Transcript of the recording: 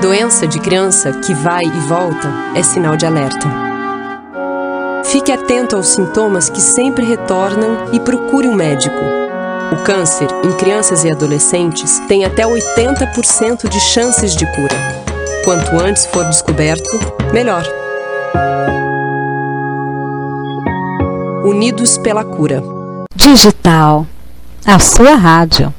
Doença de criança que vai e volta é sinal de alerta. Fique atento aos sintomas que sempre retornam e procure um médico. O câncer em crianças e adolescentes tem até 80% de chances de cura. Quanto antes for descoberto, melhor. Unidos pela cura. Digital. A sua rádio.